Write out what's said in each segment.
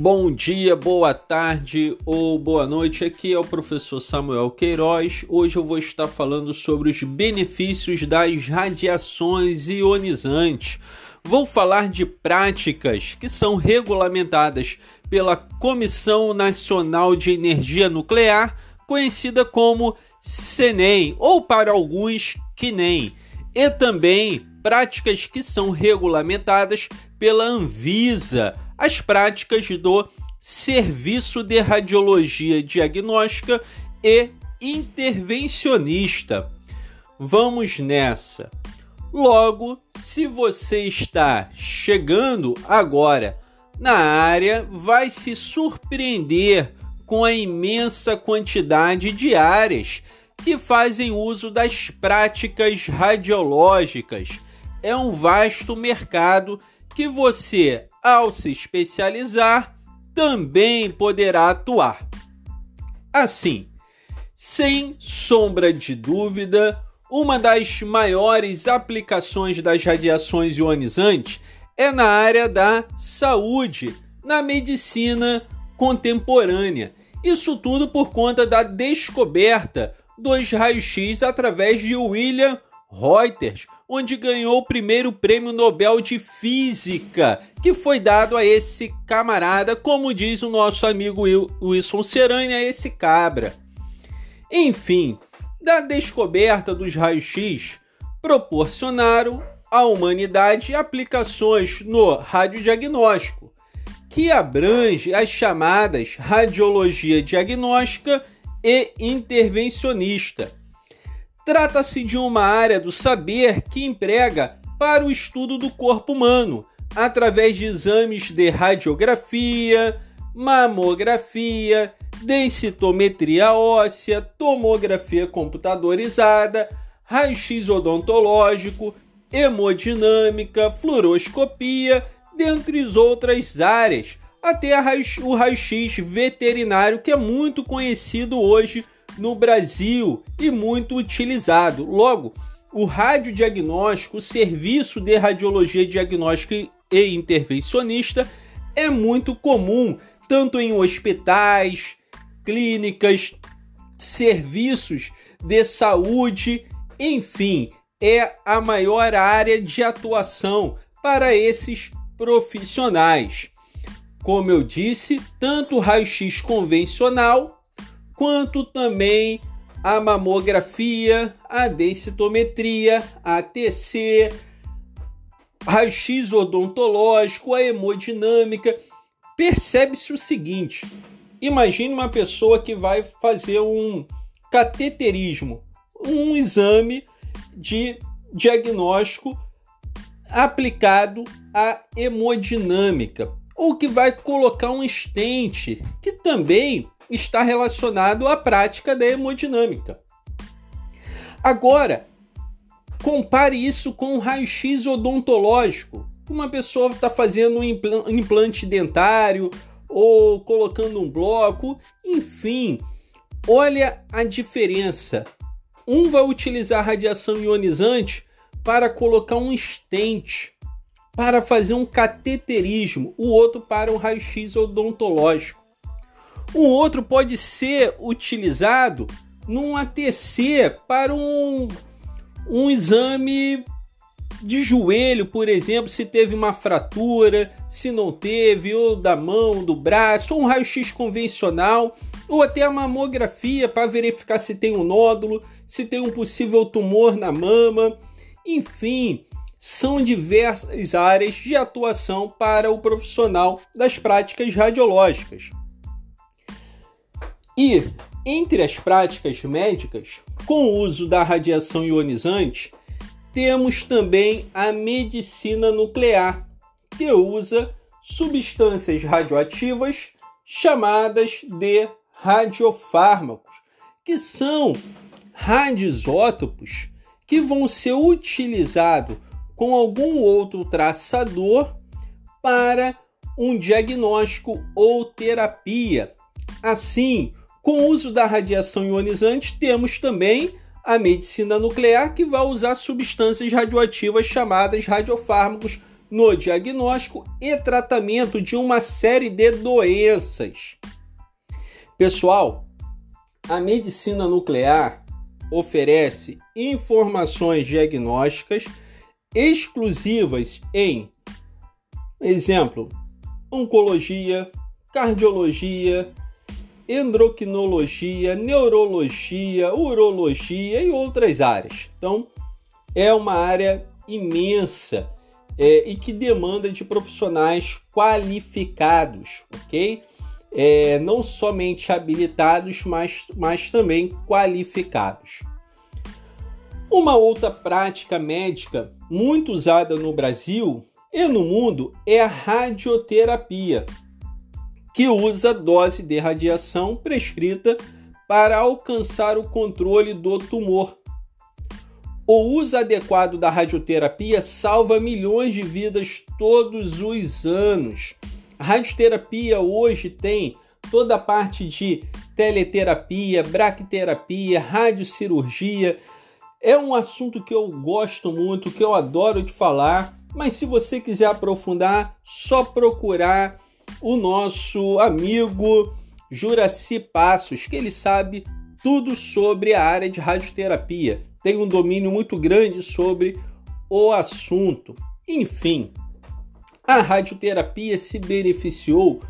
Bom dia, boa tarde ou boa noite. Aqui é o professor Samuel Queiroz. Hoje eu vou estar falando sobre os benefícios das radiações ionizantes. Vou falar de práticas que são regulamentadas pela Comissão Nacional de Energia Nuclear, conhecida como CNEM ou para alguns CNEM, e também práticas que são regulamentadas pela Anvisa as práticas do Serviço de Radiologia Diagnóstica e Intervencionista. Vamos nessa! Logo, se você está chegando agora na área, vai se surpreender com a imensa quantidade de áreas que fazem uso das práticas radiológicas. É um vasto mercado que você ao se especializar, também poderá atuar. Assim, sem sombra de dúvida, uma das maiores aplicações das radiações ionizantes é na área da saúde, na medicina contemporânea. Isso tudo por conta da descoberta dos raios-x através de William Reuters, onde ganhou o primeiro prêmio Nobel de Física, que foi dado a esse camarada, como diz o nosso amigo Wilson Seranha, esse cabra. Enfim, da descoberta dos raios-x, proporcionaram à humanidade aplicações no radiodiagnóstico, que abrange as chamadas radiologia diagnóstica e intervencionista Trata-se de uma área do saber que emprega para o estudo do corpo humano, através de exames de radiografia, mamografia, densitometria óssea, tomografia computadorizada, raio-x odontológico, hemodinâmica, fluoroscopia, dentre outras áreas, até o raio-x veterinário que é muito conhecido hoje no Brasil e muito utilizado. Logo, o radiodiagnóstico, o serviço de radiologia diagnóstica e intervencionista é muito comum, tanto em hospitais, clínicas, serviços de saúde, enfim, é a maior área de atuação para esses profissionais. Como eu disse, tanto o raio-x convencional quanto também a mamografia, a densitometria, a TC, raio-x odontológico, a hemodinâmica. Percebe-se o seguinte: imagine uma pessoa que vai fazer um cateterismo, um exame de diagnóstico aplicado à hemodinâmica, ou que vai colocar um estente, que também está relacionado à prática da hemodinâmica. Agora, compare isso com o raio-x odontológico. Uma pessoa está fazendo um implante dentário ou colocando um bloco, enfim, olha a diferença. Um vai utilizar radiação ionizante para colocar um estente, para fazer um cateterismo, o outro para um raio-x odontológico. Um outro pode ser utilizado num ATC para um, um exame de joelho, por exemplo, se teve uma fratura, se não teve, ou da mão, do braço, ou um raio-x convencional, ou até a mamografia para verificar se tem um nódulo, se tem um possível tumor na mama. Enfim, são diversas áreas de atuação para o profissional das práticas radiológicas. E, entre as práticas médicas, com o uso da radiação ionizante, temos também a medicina nuclear, que usa substâncias radioativas chamadas de radiofármacos, que são radisótopos que vão ser utilizados com algum outro traçador para um diagnóstico ou terapia. Assim, com o uso da radiação ionizante, temos também a medicina nuclear, que vai usar substâncias radioativas chamadas radiofármacos no diagnóstico e tratamento de uma série de doenças. Pessoal, a medicina nuclear oferece informações diagnósticas exclusivas em, exemplo, oncologia, cardiologia, endocrinologia, neurologia, urologia e outras áreas. Então, é uma área imensa é, e que demanda de profissionais qualificados, ok? É, não somente habilitados, mas, mas também qualificados. Uma outra prática médica muito usada no Brasil e no mundo é a radioterapia, que usa dose de radiação prescrita para alcançar o controle do tumor. O uso adequado da radioterapia salva milhões de vidas todos os anos. A radioterapia hoje tem toda a parte de teleterapia, braquiterapia, radiocirurgia, é um assunto que eu gosto muito, que eu adoro de falar, mas se você quiser aprofundar, só procurar o nosso amigo Juraci Passos, que ele sabe tudo sobre a área de radioterapia. Tem um domínio muito grande sobre o assunto. Enfim, a radioterapia se beneficiou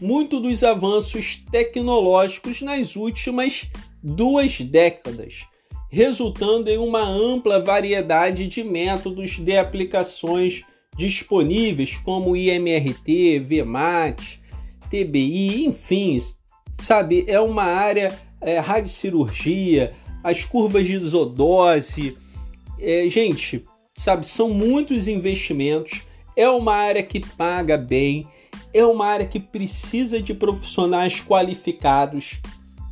muito dos avanços tecnológicos nas últimas duas décadas resultando em uma ampla variedade de métodos de aplicações disponíveis, como IMRT, VMAT, TBI, enfim, sabe, é uma área é, radiocirurgia, as curvas de isodose, é, gente, sabe, são muitos investimentos, é uma área que paga bem, é uma área que precisa de profissionais qualificados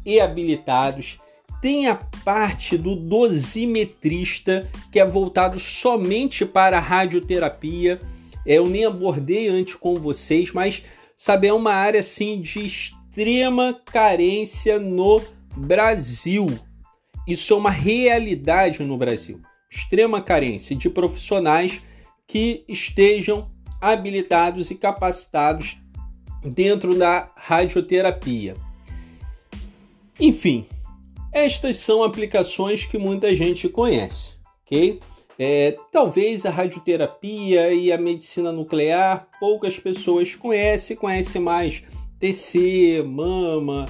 e habilitados tem a parte do dosimetrista, que é voltado somente para a radioterapia. É, eu nem abordei antes com vocês, mas sabe, é uma área assim de extrema carência no Brasil. Isso é uma realidade no Brasil. Extrema carência de profissionais que estejam habilitados e capacitados dentro da radioterapia. Enfim, estas são aplicações que muita gente conhece, ok? É, talvez a radioterapia e a medicina nuclear poucas pessoas conhecem, conhecem mais TC, mama,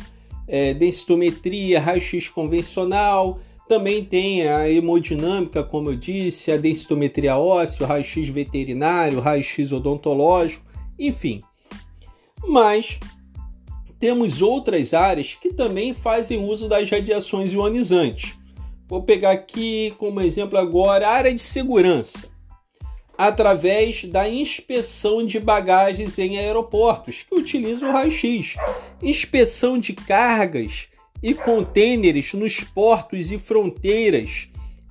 é, densitometria, raio-x convencional. Também tem a hemodinâmica, como eu disse, a densitometria óssea, raio-x veterinário, raio-x odontológico, enfim. Mas temos outras áreas que também fazem uso das radiações ionizantes. Vou pegar aqui como exemplo agora a área de segurança, através da inspeção de bagagens em aeroportos, que utilizam o raio-x, inspeção de cargas e contêineres nos portos e fronteiras,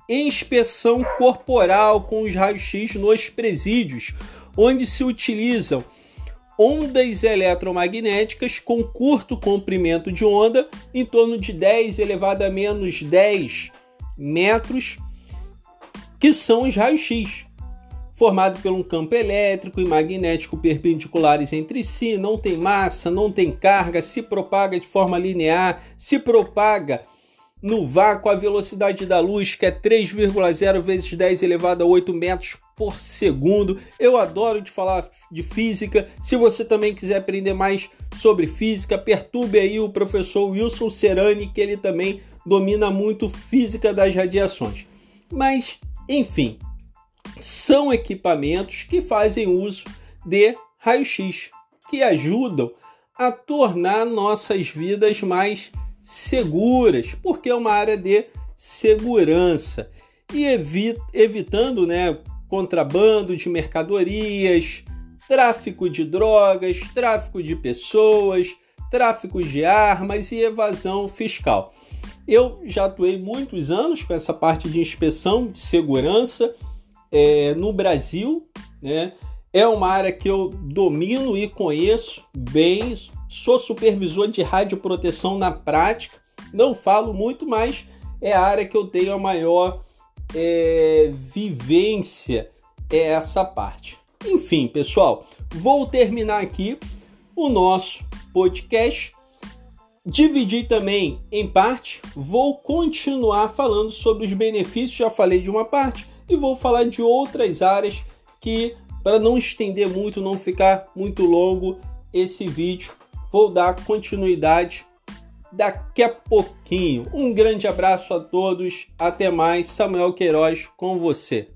inspeção corporal com os raios-x nos presídios, onde se utilizam ondas eletromagnéticas com curto comprimento de onda, em torno de 10 elevado a menos 10 metros, que são os raios-x, formado por um campo elétrico e magnético perpendiculares entre si, não tem massa, não tem carga, se propaga de forma linear, se propaga no vácuo a velocidade da luz, que é 3,0 vezes 10 elevado a 8 metros por segundo. Eu adoro de falar de física. Se você também quiser aprender mais sobre física, perturbe aí o professor Wilson Serani, que ele também domina muito física das radiações. Mas, enfim, são equipamentos que fazem uso de raio-x, que ajudam a tornar nossas vidas mais seguras, porque é uma área de segurança e evitando, né, contrabando de mercadorias, tráfico de drogas, tráfico de pessoas, tráfico de armas e evasão fiscal. Eu já atuei muitos anos com essa parte de inspeção de segurança é, no Brasil, né? É uma área que eu domino e conheço bem. Sou supervisor de radioproteção na prática. Não falo muito, mas é a área que eu tenho a maior é, vivência é essa parte. Enfim, pessoal, vou terminar aqui o nosso podcast. Dividir também em parte, vou continuar falando sobre os benefícios, já falei de uma parte, e vou falar de outras áreas que, para não estender muito, não ficar muito longo esse vídeo, vou dar continuidade daqui a pouquinho. Um grande abraço a todos, até mais. Samuel Queiroz com você.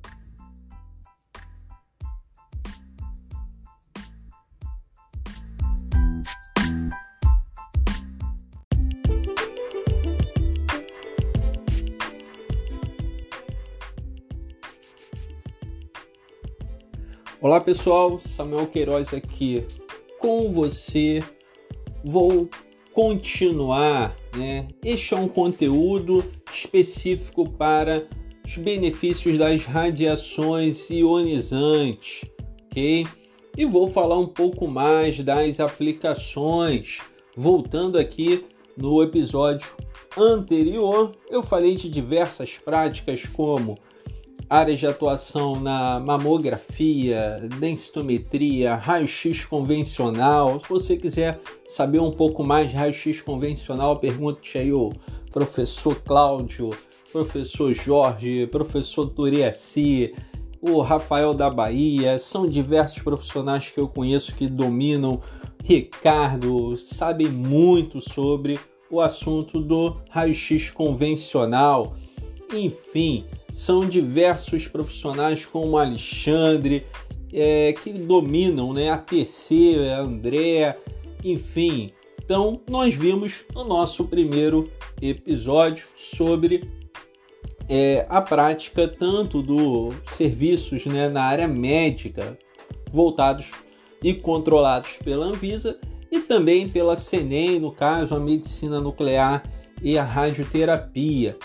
Olá pessoal, Samuel Queiroz aqui com você. Vou continuar, né? Este é um conteúdo específico para os benefícios das radiações ionizantes, ok? E vou falar um pouco mais das aplicações. Voltando aqui no episódio anterior, eu falei de diversas práticas como áreas de atuação na mamografia, densitometria, raio-x convencional. Se você quiser saber um pouco mais de raio-x convencional, pergunte aí o professor Cláudio, professor Jorge, professor Turiaci, o Rafael da Bahia. São diversos profissionais que eu conheço que dominam. Ricardo, sabem muito sobre o assunto do raio-x convencional. Enfim, são diversos profissionais como Alexandre, é, que dominam né, a TC, a André, enfim. Então, nós vimos no nosso primeiro episódio sobre é, a prática tanto dos serviços né, na área médica voltados e controlados pela Anvisa e também pela CENEM, no caso, a medicina nuclear e a radioterapia.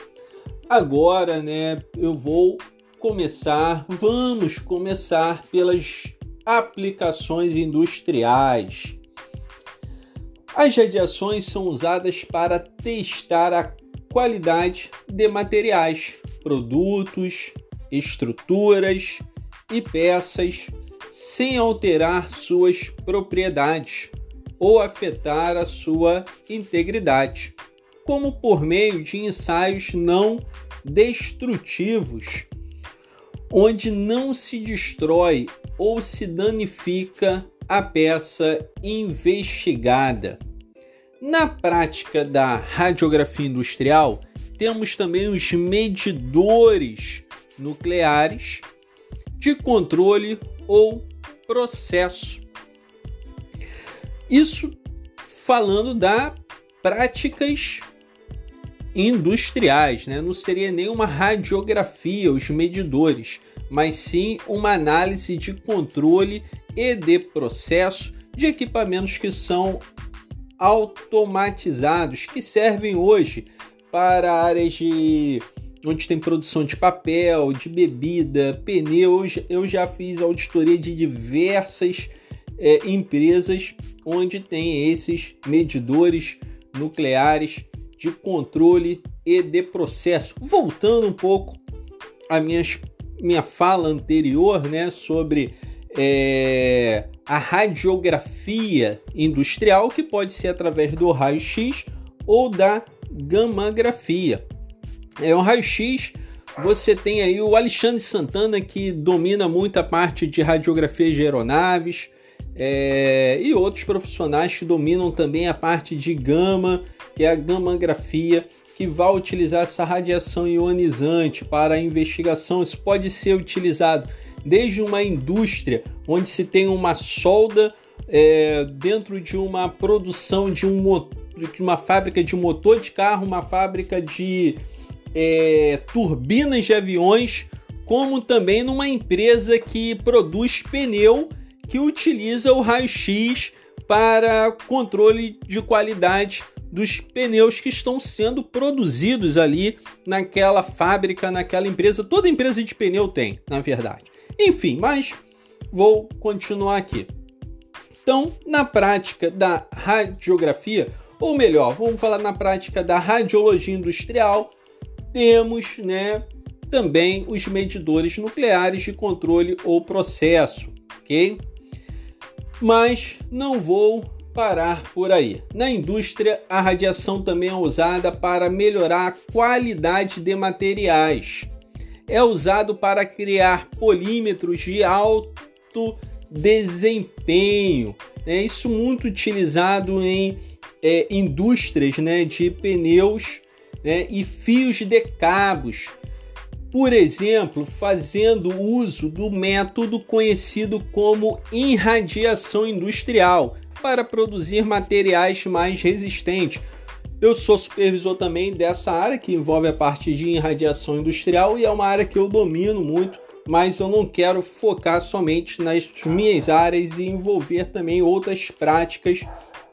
Agora, né, eu vou começar, vamos começar pelas aplicações industriais. As radiações são usadas para testar a qualidade de materiais, produtos, estruturas e peças sem alterar suas propriedades ou afetar a sua integridade como por meio de ensaios não destrutivos, onde não se destrói ou se danifica a peça investigada. Na prática da radiografia industrial, temos também os medidores nucleares de controle ou processo. Isso falando da práticas industriais, né? não seria nem uma radiografia, os medidores, mas sim uma análise de controle e de processo de equipamentos que são automatizados, que servem hoje para áreas de onde tem produção de papel, de bebida, pneus. Eu já fiz auditoria de diversas é, empresas onde tem esses medidores nucleares de controle e de processo. Voltando um pouco à minha, minha fala anterior né, sobre é, a radiografia industrial, que pode ser através do raio-x ou da gammagrafia. É um raio-x. Você tem aí o Alexandre Santana que domina muito a parte de radiografia de aeronaves é, e outros profissionais que dominam também a parte de gama que é a gammagrafia, que vai utilizar essa radiação ionizante para a investigação. Isso pode ser utilizado desde uma indústria onde se tem uma solda é, dentro de uma produção de, um, de uma fábrica de motor de carro, uma fábrica de é, turbinas de aviões, como também numa empresa que produz pneu que utiliza o raio-x para controle de qualidade dos pneus que estão sendo produzidos ali naquela fábrica, naquela empresa. Toda empresa de pneu tem, na verdade. Enfim, mas vou continuar aqui. Então, na prática da radiografia, ou melhor, vamos falar na prática da radiologia industrial, temos, né, também os medidores nucleares de controle ou processo. ok? Mas não vou parar por aí. Na indústria, a radiação também é usada para melhorar a qualidade de materiais. É usado para criar polímetros de alto desempenho. É isso muito utilizado em é, indústrias né, de pneus né, e fios de cabos. Por exemplo, fazendo uso do método conhecido como irradiação industrial para produzir materiais mais resistentes. Eu sou supervisor também dessa área que envolve a parte de irradiação industrial e é uma área que eu domino muito, mas eu não quero focar somente nas minhas áreas e envolver também outras práticas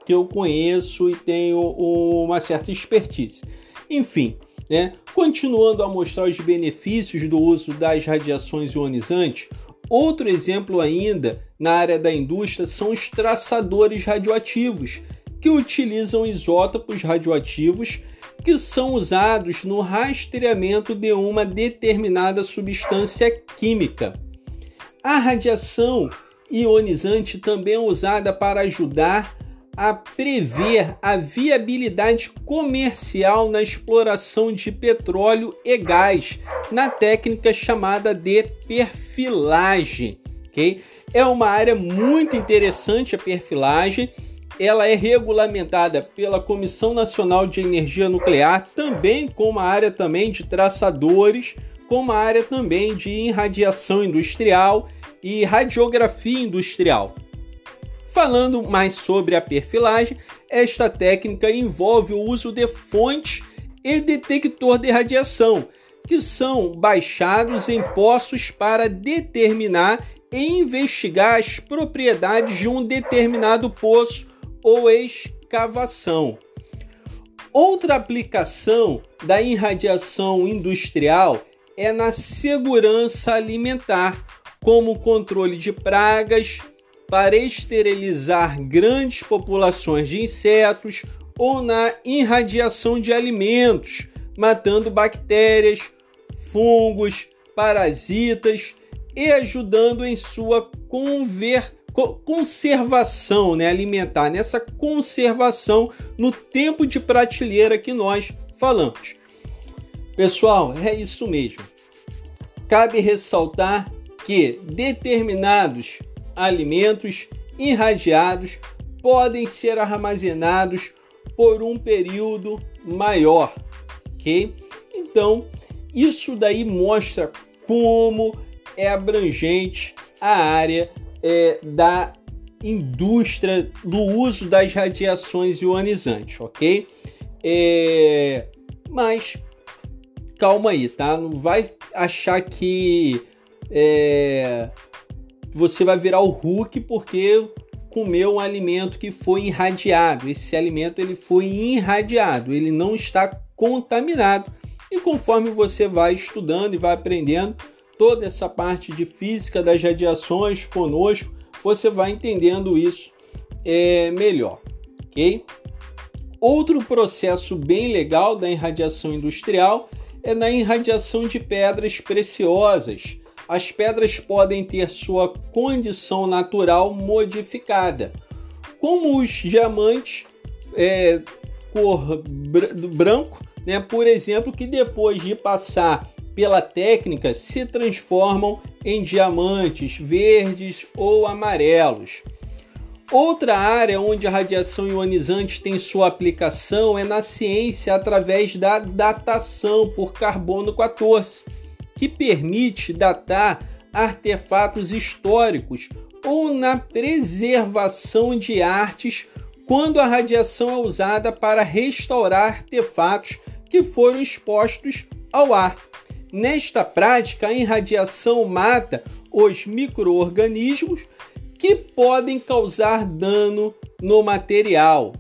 que eu conheço e tenho uma certa expertise. Enfim, né? continuando a mostrar os benefícios do uso das radiações ionizantes, outro exemplo ainda na área da indústria são os traçadores radioativos, que utilizam isótopos radioativos que são usados no rastreamento de uma determinada substância química. A radiação ionizante também é usada para ajudar a prever a viabilidade comercial na exploração de petróleo e gás, na técnica chamada de perfilagem. Okay? É uma área muito interessante a perfilagem. Ela é regulamentada pela Comissão Nacional de Energia Nuclear, também com uma área também de traçadores, com uma área também de irradiação industrial e radiografia industrial. Falando mais sobre a perfilagem, esta técnica envolve o uso de fontes e detector de radiação, que são baixados em poços para determinar e investigar as propriedades de um determinado poço ou escavação. Outra aplicação da irradiação industrial é na segurança alimentar, como controle de pragas, para esterilizar grandes populações de insetos ou na irradiação de alimentos, matando bactérias, fungos, parasitas e ajudando em sua conver conservação né, alimentar, nessa conservação no tempo de prateleira que nós falamos. Pessoal, é isso mesmo. Cabe ressaltar que determinados alimentos irradiados podem ser armazenados por um período maior, ok? Então, isso daí mostra como é abrangente a área é, da indústria do uso das radiações ionizantes, ok? É, mas calma aí, tá? Não vai achar que é, você vai virar o Hulk porque comeu um alimento que foi irradiado. Esse alimento ele foi irradiado, ele não está contaminado. E conforme você vai estudando e vai aprendendo toda essa parte de física das radiações conosco, você vai entendendo isso é, melhor, ok? Outro processo bem legal da irradiação industrial é na irradiação de pedras preciosas as pedras podem ter sua condição natural modificada, como os diamantes é, cor branco, né, por exemplo, que depois de passar pela técnica se transformam em diamantes verdes ou amarelos. Outra área onde a radiação ionizante tem sua aplicação é na ciência através da datação por carbono 14 que permite datar artefatos históricos ou na preservação de artes quando a radiação é usada para restaurar artefatos que foram expostos ao ar. Nesta prática, a irradiação mata os microorganismos que podem causar dano no material.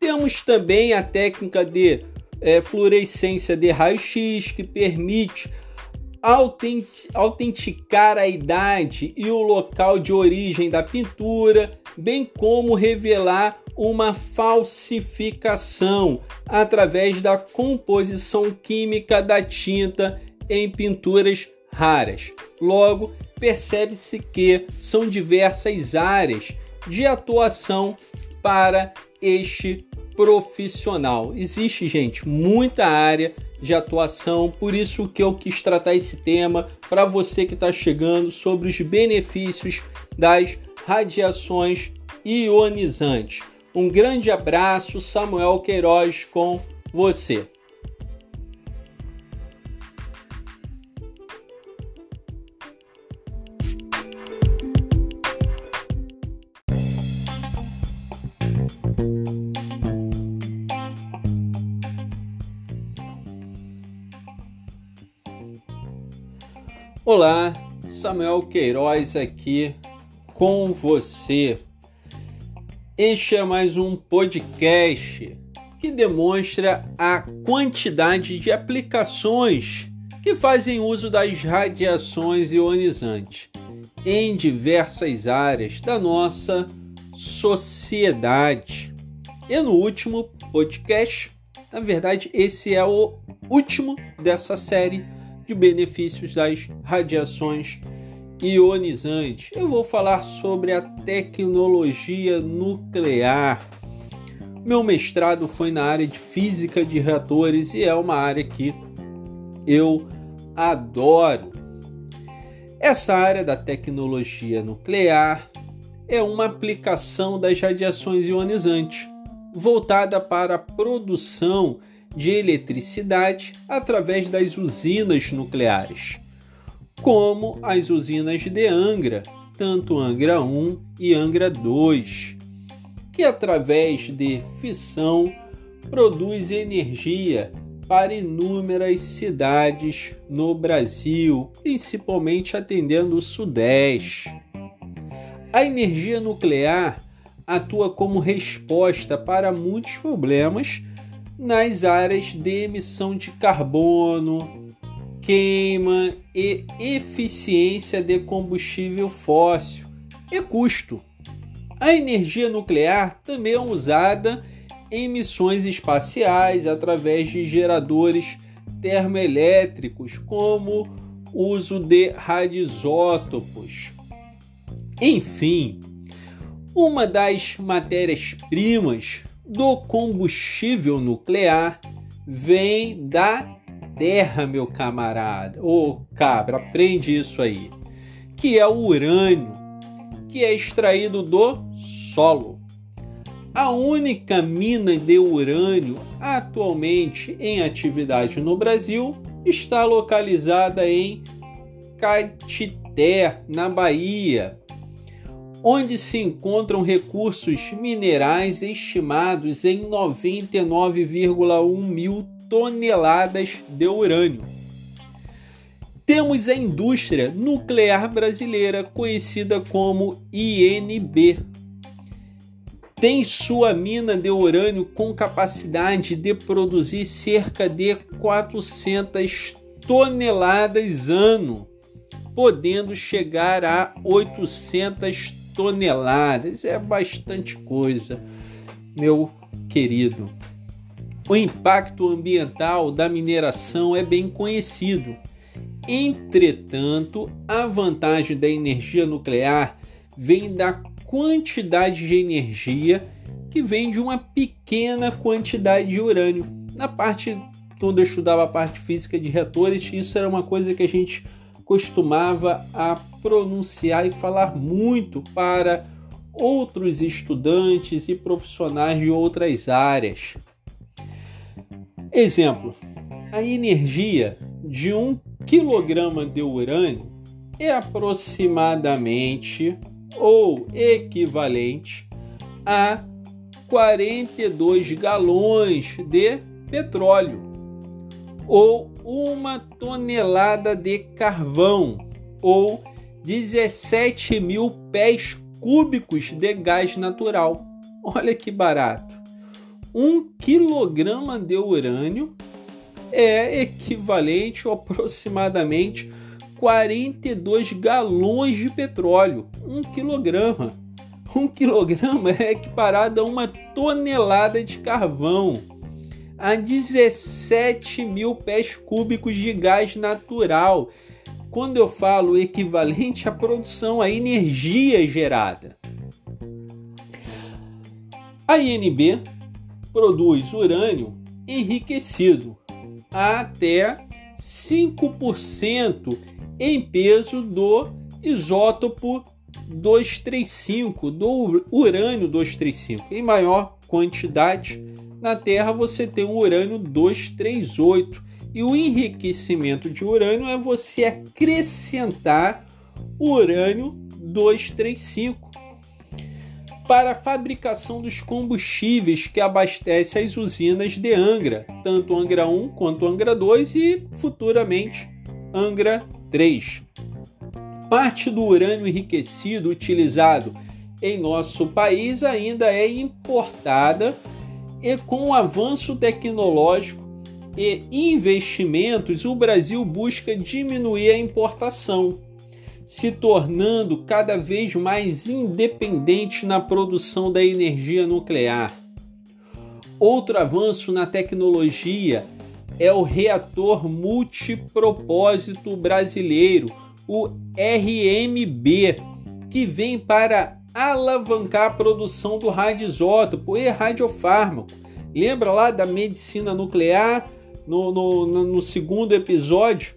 Temos também a técnica de é, fluorescência de raio-x, que permite autenticar a idade e o local de origem da pintura, bem como revelar uma falsificação através da composição química da tinta em pinturas raras. Logo, percebe-se que são diversas áreas de atuação para este profissional. Existe, gente, muita área de atuação, por isso que eu quis tratar esse tema para você que está chegando sobre os benefícios das radiações ionizantes. Um grande abraço, Samuel Queiroz com você. Olá, Samuel Queiroz aqui com você. Este é mais um podcast que demonstra a quantidade de aplicações que fazem uso das radiações ionizantes em diversas áreas da nossa sociedade. E no último podcast, na verdade, esse é o último dessa série de benefícios das radiações ionizantes. Eu vou falar sobre a tecnologia nuclear. Meu mestrado foi na área de física de reatores e é uma área que eu adoro. Essa área da tecnologia nuclear é uma aplicação das radiações ionizantes, voltada para a produção de eletricidade através das usinas nucleares, como as usinas de Angra, tanto Angra 1 e Angra 2, que através de fissão produz energia para inúmeras cidades no Brasil, principalmente atendendo o Sudeste. A energia nuclear atua como resposta para muitos problemas nas áreas de emissão de carbono, queima e eficiência de combustível fóssil e custo. A energia nuclear também é usada em missões espaciais através de geradores termoelétricos, como uso de radioisótopos. Enfim, uma das matérias-primas do combustível nuclear vem da terra, meu camarada. Ô oh, cabra, aprende isso aí. Que é o urânio, que é extraído do solo. A única mina de urânio atualmente em atividade no Brasil está localizada em Caetité, na Bahia, onde se encontram recursos minerais estimados em 99,1 mil toneladas de urânio. Temos a indústria nuclear brasileira, conhecida como INB. Tem sua mina de urânio com capacidade de produzir cerca de 400 toneladas ano, podendo chegar a 800 toneladas. É bastante coisa, meu querido. O impacto ambiental da mineração é bem conhecido. Entretanto, a vantagem da energia nuclear vem da quantidade de energia que vem de uma pequena quantidade de urânio. Na parte quando eu estudava a parte física de reatores, isso era uma coisa que a gente costumava a pronunciar e falar muito para outros estudantes e profissionais de outras áreas. Exemplo: a energia de um quilograma de urânio é aproximadamente ou equivalente a 42 galões de petróleo ou uma tonelada de carvão ou 17 mil pés cúbicos de gás natural. Olha que barato! Um quilograma de urânio é equivalente a aproximadamente 42 galões de petróleo. Um quilograma. Um quilograma é equiparado a uma tonelada de carvão, a 17 mil pés cúbicos de gás natural quando eu falo equivalente à produção, à energia gerada. A INB produz urânio enriquecido até 5% em peso do isótopo 235, do urânio 235. Em maior quantidade, na Terra você tem o urânio 238. E o enriquecimento de urânio é você acrescentar urânio 235 para a fabricação dos combustíveis que abastecem as usinas de Angra, tanto Angra 1 quanto Angra 2 e futuramente Angra 3. Parte do urânio enriquecido utilizado em nosso país ainda é importada e com o avanço tecnológico e investimentos, o Brasil busca diminuir a importação, se tornando cada vez mais independente na produção da energia nuclear. Outro avanço na tecnologia é o reator multipropósito brasileiro, o RMB, que vem para alavancar a produção do radioisótopo e radiofármaco. Lembra lá da medicina nuclear no, no, no segundo episódio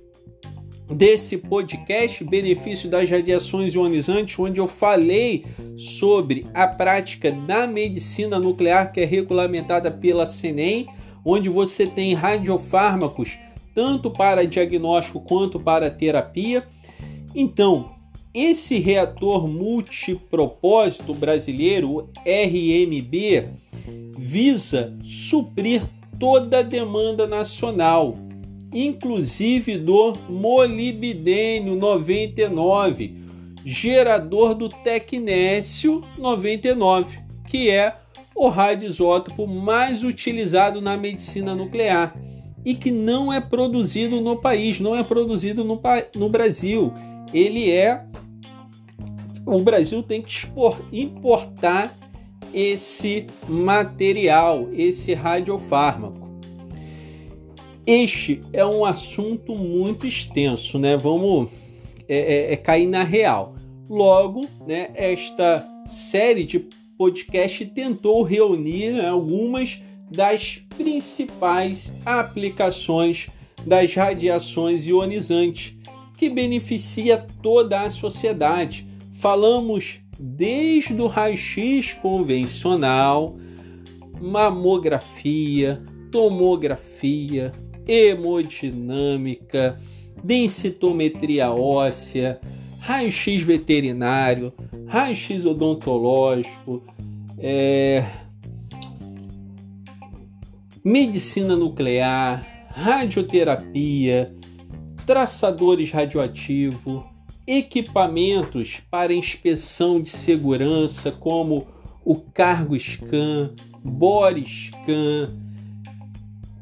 desse podcast, Benefício das Radiações Ionizantes, onde eu falei sobre a prática da medicina nuclear que é regulamentada pela CENEM, onde você tem radiofármacos tanto para diagnóstico quanto para terapia. Então, esse reator multipropósito brasileiro, RMB, visa suprir toda a demanda nacional, inclusive do molibdênio 99, gerador do tecnécio 99, que é o radioisótopo mais utilizado na medicina nuclear e que não é produzido no país, não é produzido no, no Brasil. Ele é o Brasil tem que importar esse material, esse radiofármaco. Este é um assunto muito extenso, né? Vamos é, é, é cair na real. Logo, né, esta série de podcast tentou reunir né, algumas das principais aplicações das radiações ionizantes que beneficia toda a sociedade. Falamos desde o raio-x convencional, mamografia, tomografia, hemodinâmica, densitometria óssea, raio-x veterinário, raio-x odontológico, é, medicina nuclear, radioterapia, traçadores radioativos, equipamentos para inspeção de segurança, como o Cargo Scan, Bore Scan,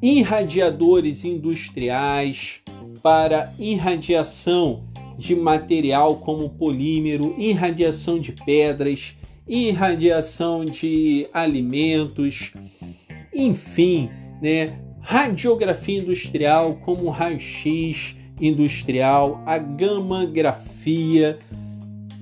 irradiadores industriais para irradiação de material como polímero, irradiação de pedras, irradiação de alimentos, enfim, né? Radiografia industrial como raio-x, industrial, a gammagrafia,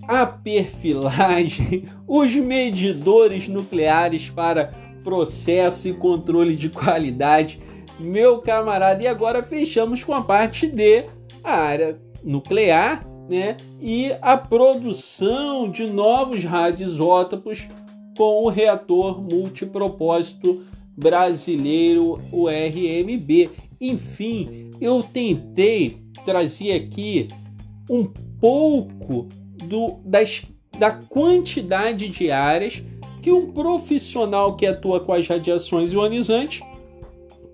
a perfilagem, os medidores nucleares para processo e controle de qualidade. Meu camarada, e agora fechamos com a parte D, a área nuclear, né? E a produção de novos radioisótopos com o reator multipropósito brasileiro, o RMB. Enfim, eu tentei trazer aqui um pouco do, das, da quantidade de áreas que um profissional que atua com as radiações ionizantes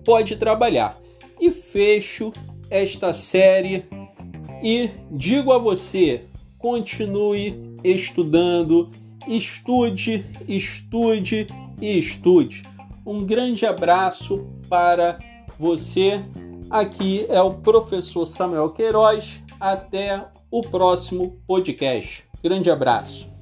pode trabalhar. E fecho esta série e digo a você: continue estudando, estude, estude e estude. Um grande abraço para você. Aqui é o professor Samuel Queiroz. Até o próximo podcast. Grande abraço.